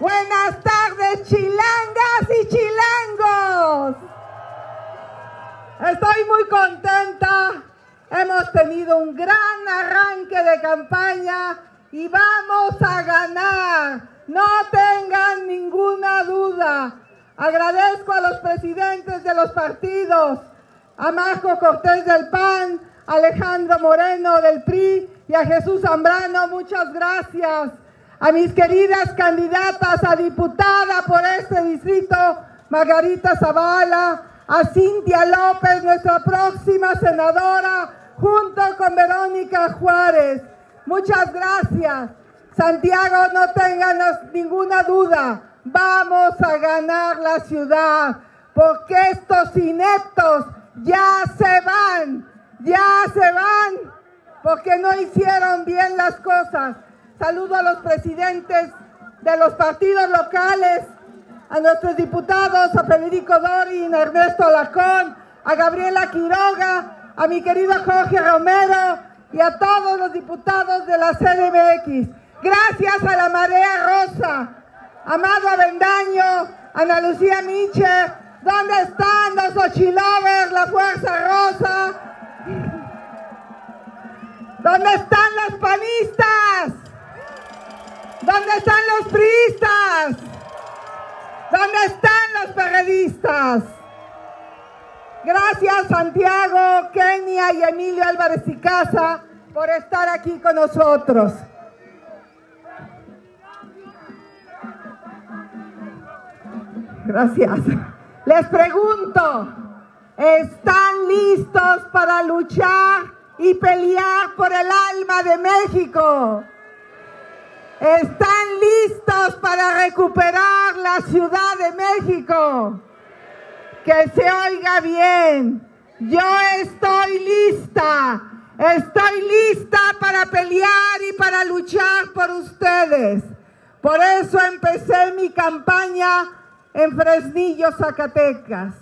Buenas tardes, chilangas y chilangos. Estoy muy contenta. Hemos tenido un gran arranque de campaña y vamos a ganar. No tengan ninguna duda. Agradezco a los presidentes de los partidos, a Marco Cortés del PAN, Alejandro Moreno del PRI y a Jesús Zambrano. Muchas gracias. A mis queridas candidatas a diputada por este distrito, Margarita Zavala, a Cintia López, nuestra próxima senadora, junto con Verónica Juárez. Muchas gracias. Santiago, no tengan ninguna duda, vamos a ganar la ciudad, porque estos ineptos ya se van, ya se van, porque no hicieron bien las cosas. Saludo a los presidentes de los partidos locales, a nuestros diputados, a Federico Dorin, a Ernesto Lacón, a Gabriela Quiroga, a mi querido Jorge Romero y a todos los diputados de la CDMX. Gracias a la Marea Rosa, Amado Avendaño, Ana Lucía Miche, ¿dónde están los Ochilovers, la Fuerza Rosa? ¿Dónde están los panistas? ¿Dónde están los priistas? ¿Dónde están los periodistas? Gracias Santiago, Kenia y Emilio Álvarez y Casa por estar aquí con nosotros. Gracias. Les pregunto, ¿están listos para luchar y pelear por el alma de México? ¿Están listos para recuperar la Ciudad de México? Que se oiga bien. Yo estoy lista. Estoy lista para pelear y para luchar por ustedes. Por eso empecé mi campaña en Fresnillo, Zacatecas.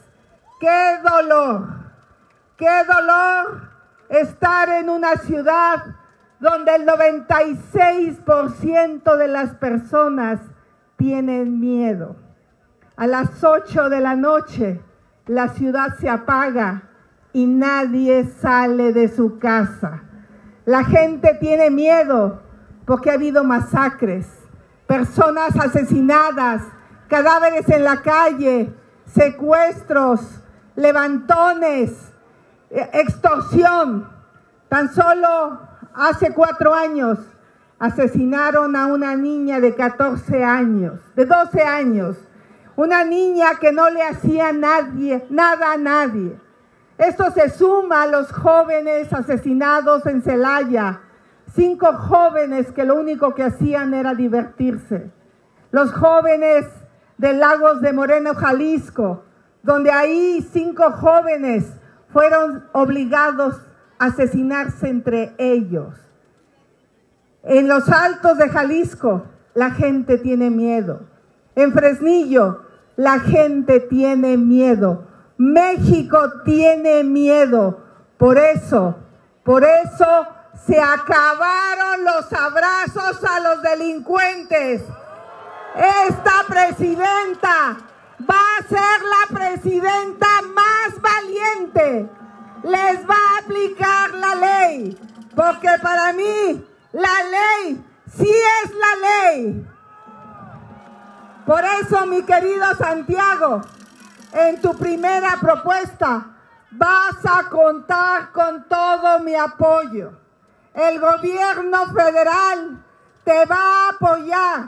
Qué dolor, qué dolor estar en una ciudad donde el 96% de las personas tienen miedo. A las 8 de la noche la ciudad se apaga y nadie sale de su casa. La gente tiene miedo porque ha habido masacres, personas asesinadas, cadáveres en la calle, secuestros, levantones, eh, extorsión. Tan solo hace cuatro años asesinaron a una niña de 14 años, de 12 años, una niña que no le hacía nadie, nada a nadie. Esto se suma a los jóvenes asesinados en Celaya, cinco jóvenes que lo único que hacían era divertirse. Los jóvenes de Lagos de Moreno, Jalisco, donde ahí cinco jóvenes fueron obligados asesinarse entre ellos. En los altos de Jalisco la gente tiene miedo. En Fresnillo la gente tiene miedo. México tiene miedo. Por eso, por eso se acabaron los abrazos a los delincuentes. Esta presidenta va a ser la presidenta más valiente. Les va a aplicar la ley. Porque para mí la ley sí es la ley. Por eso, mi querido Santiago, en tu primera propuesta vas a contar con todo mi apoyo. El gobierno federal te va a apoyar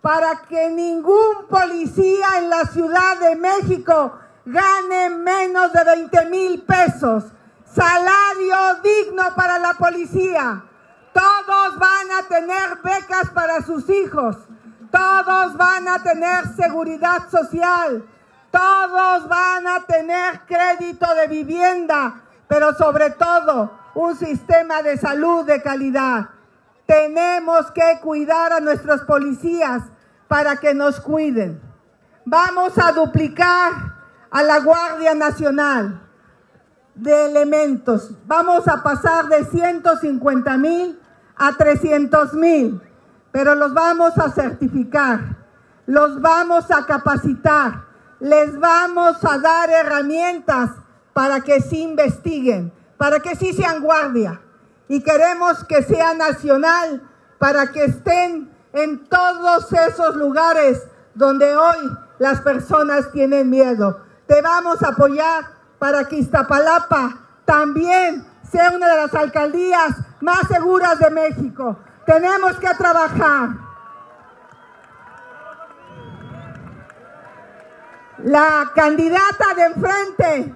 para que ningún policía en la Ciudad de México gane menos de 20 mil pesos. Salario digno para la policía. Todos van a tener becas para sus hijos. Todos van a tener seguridad social. Todos van a tener crédito de vivienda, pero sobre todo un sistema de salud de calidad. Tenemos que cuidar a nuestros policías para que nos cuiden. Vamos a duplicar a la Guardia Nacional de elementos. Vamos a pasar de 150 mil a 300 mil, pero los vamos a certificar. los vamos a capacitar, les vamos a dar herramientas para que sí investiguen, para que sí sean guardia. Y queremos que sea nacional para que estén en todos esos lugares donde hoy las personas tienen miedo. Te vamos a apoyar para que Iztapalapa también sea una de las alcaldías más seguras de México. Tenemos que trabajar. La candidata de enfrente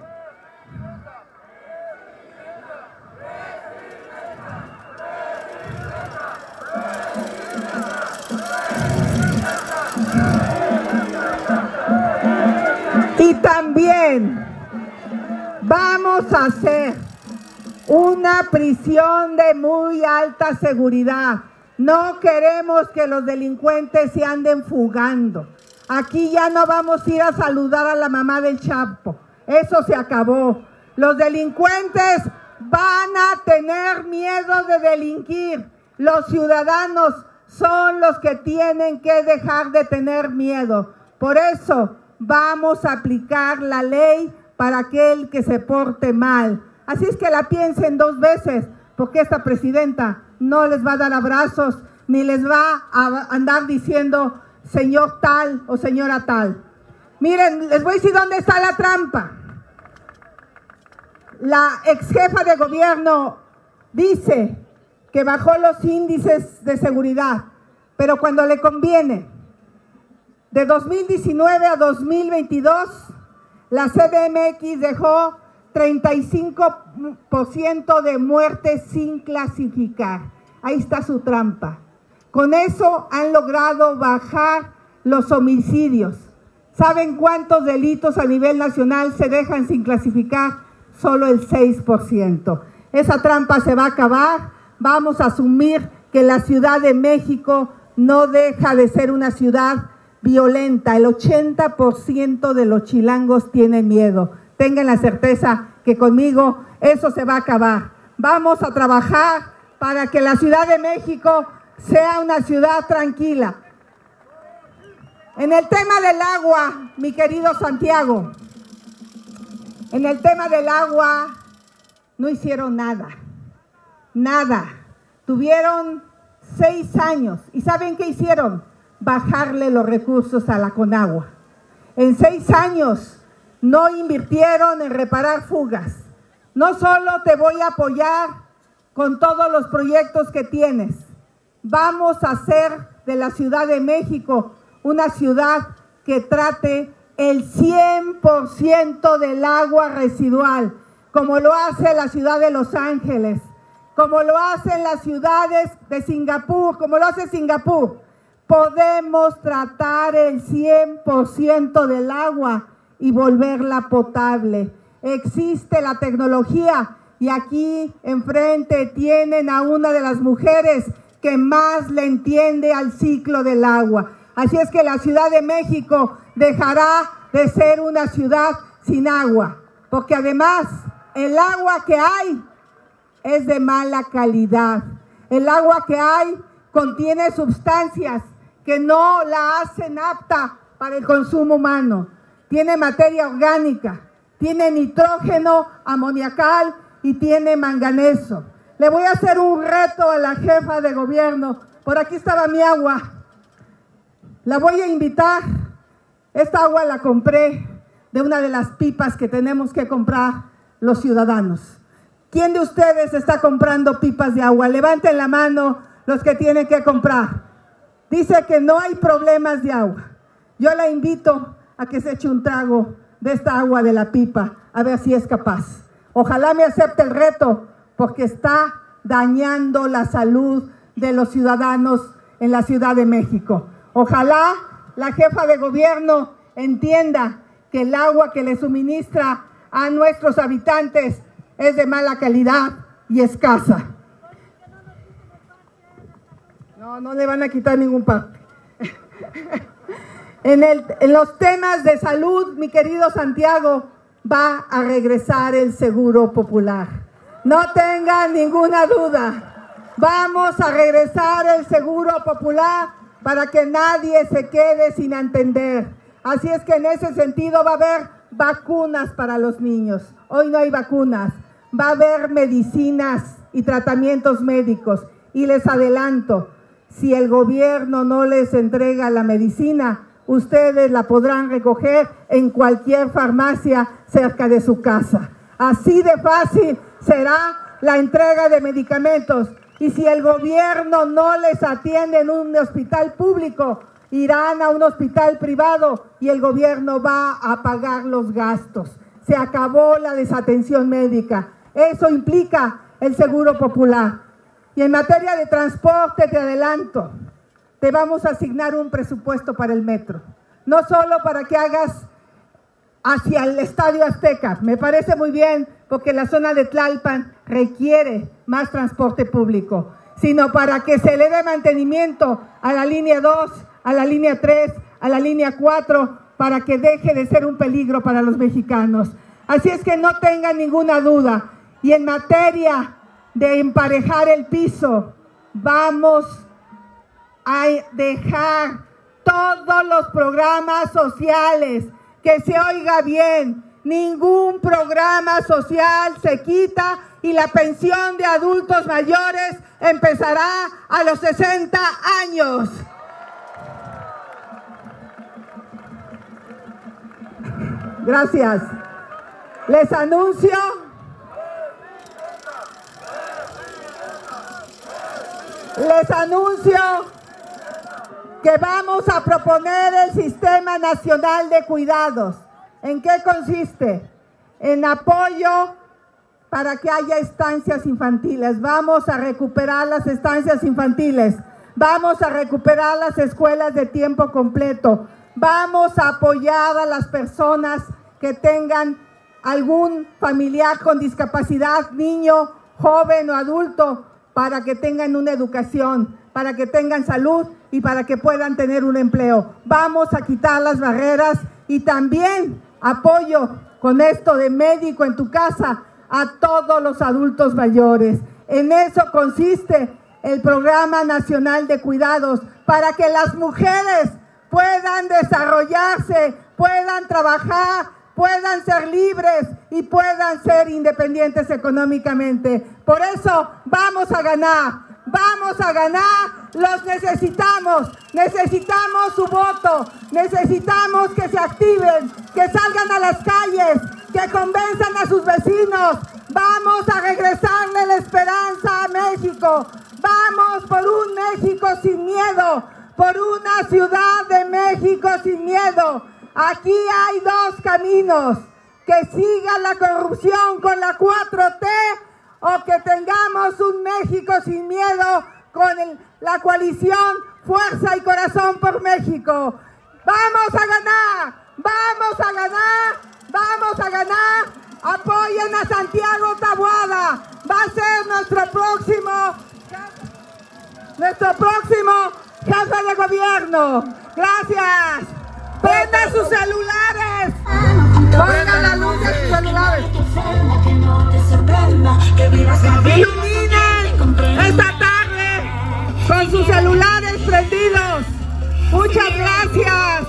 prisión de muy alta seguridad. No queremos que los delincuentes se anden fugando. Aquí ya no vamos a ir a saludar a la mamá del Chapo. Eso se acabó. Los delincuentes van a tener miedo de delinquir. Los ciudadanos son los que tienen que dejar de tener miedo. Por eso vamos a aplicar la ley para aquel que se porte mal. Así es que la piensen dos veces, porque esta presidenta no les va a dar abrazos ni les va a andar diciendo señor tal o señora tal. Miren, les voy a decir dónde está la trampa. La ex jefa de gobierno dice que bajó los índices de seguridad, pero cuando le conviene, de 2019 a 2022, la CDMX dejó 35% de muertes sin clasificar. Ahí está su trampa. Con eso han logrado bajar los homicidios. ¿Saben cuántos delitos a nivel nacional se dejan sin clasificar? Solo el 6%. Esa trampa se va a acabar. Vamos a asumir que la Ciudad de México no deja de ser una ciudad violenta. El 80% de los chilangos tienen miedo. Tengan la certeza que conmigo eso se va a acabar. Vamos a trabajar para que la Ciudad de México sea una ciudad tranquila. En el tema del agua, mi querido Santiago, en el tema del agua no hicieron nada, nada. Tuvieron seis años y ¿saben qué hicieron? bajarle los recursos a la Conagua. En seis años no invirtieron en reparar fugas. No solo te voy a apoyar con todos los proyectos que tienes, vamos a hacer de la Ciudad de México una ciudad que trate el 100% del agua residual, como lo hace la ciudad de Los Ángeles, como lo hacen las ciudades de Singapur, como lo hace Singapur podemos tratar el 100% del agua y volverla potable. Existe la tecnología y aquí enfrente tienen a una de las mujeres que más le entiende al ciclo del agua. Así es que la Ciudad de México dejará de ser una ciudad sin agua, porque además el agua que hay es de mala calidad. El agua que hay contiene sustancias que no la hacen apta para el consumo humano. Tiene materia orgánica, tiene nitrógeno amoniacal y tiene manganeso. Le voy a hacer un reto a la jefa de gobierno. Por aquí estaba mi agua. La voy a invitar. Esta agua la compré de una de las pipas que tenemos que comprar los ciudadanos. ¿Quién de ustedes está comprando pipas de agua? Levanten la mano los que tienen que comprar. Dice que no hay problemas de agua. Yo la invito a que se eche un trago de esta agua de la pipa, a ver si es capaz. Ojalá me acepte el reto, porque está dañando la salud de los ciudadanos en la Ciudad de México. Ojalá la jefa de gobierno entienda que el agua que le suministra a nuestros habitantes es de mala calidad y escasa. No, no le van a quitar ningún parte. en, en los temas de salud, mi querido Santiago, va a regresar el seguro popular. No tengan ninguna duda. Vamos a regresar el seguro popular para que nadie se quede sin entender. Así es que en ese sentido va a haber vacunas para los niños. Hoy no hay vacunas. Va a haber medicinas y tratamientos médicos. Y les adelanto, si el gobierno no les entrega la medicina, ustedes la podrán recoger en cualquier farmacia cerca de su casa. Así de fácil será la entrega de medicamentos. Y si el gobierno no les atiende en un hospital público, irán a un hospital privado y el gobierno va a pagar los gastos. Se acabó la desatención médica. Eso implica el seguro popular. Y en materia de transporte, te adelanto, te vamos a asignar un presupuesto para el metro. No solo para que hagas hacia el Estadio Azteca, me parece muy bien, porque la zona de Tlalpan requiere más transporte público, sino para que se le dé mantenimiento a la línea 2, a la línea 3, a la línea 4, para que deje de ser un peligro para los mexicanos. Así es que no tengan ninguna duda. Y en materia de emparejar el piso, vamos a dejar todos los programas sociales, que se oiga bien, ningún programa social se quita y la pensión de adultos mayores empezará a los 60 años. Gracias. Les anuncio les anuncio que vamos a proponer el Sistema Nacional de Cuidados. ¿En qué consiste? En apoyo para que haya estancias infantiles. Vamos a recuperar las estancias infantiles. Vamos a recuperar las escuelas de tiempo completo. Vamos a apoyar a las personas que tengan algún familiar con discapacidad, niño, joven o adulto, para que tengan una educación, para que tengan salud y para que puedan tener un empleo. Vamos a quitar las barreras y también apoyo con esto de médico en tu casa a todos los adultos mayores. En eso consiste el Programa Nacional de Cuidados para que las mujeres puedan desarrollarse, puedan trabajar, puedan ser libres y puedan ser independientes económicamente. Por eso vamos a ganar, vamos a ganar, los necesitamos, necesitamos su voto, necesitamos que se activen, que salgan a las calles, que convenzan a sus vecinos. Vamos a regresarle la esperanza a México. Vamos por un México sin miedo, por una ciudad de México sin miedo Aquí hay dos caminos, que siga la corrupción con la 4T o que tengamos un México sin miedo con la coalición Fuerza y Corazón por México. Vamos a ganar, vamos a ganar, vamos a ganar. Apoyen a Santiago Tabuada. Va a ser nuestro próximo, nuestro próximo jefe de gobierno. Gracias. Prendan sus celulares. Pongan la luz de sus celulares. Iluminen esta tarde con sus celulares prendidos. Muchas gracias.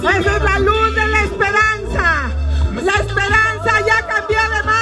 Esa es la luz de la esperanza. La esperanza ya cambió de mano.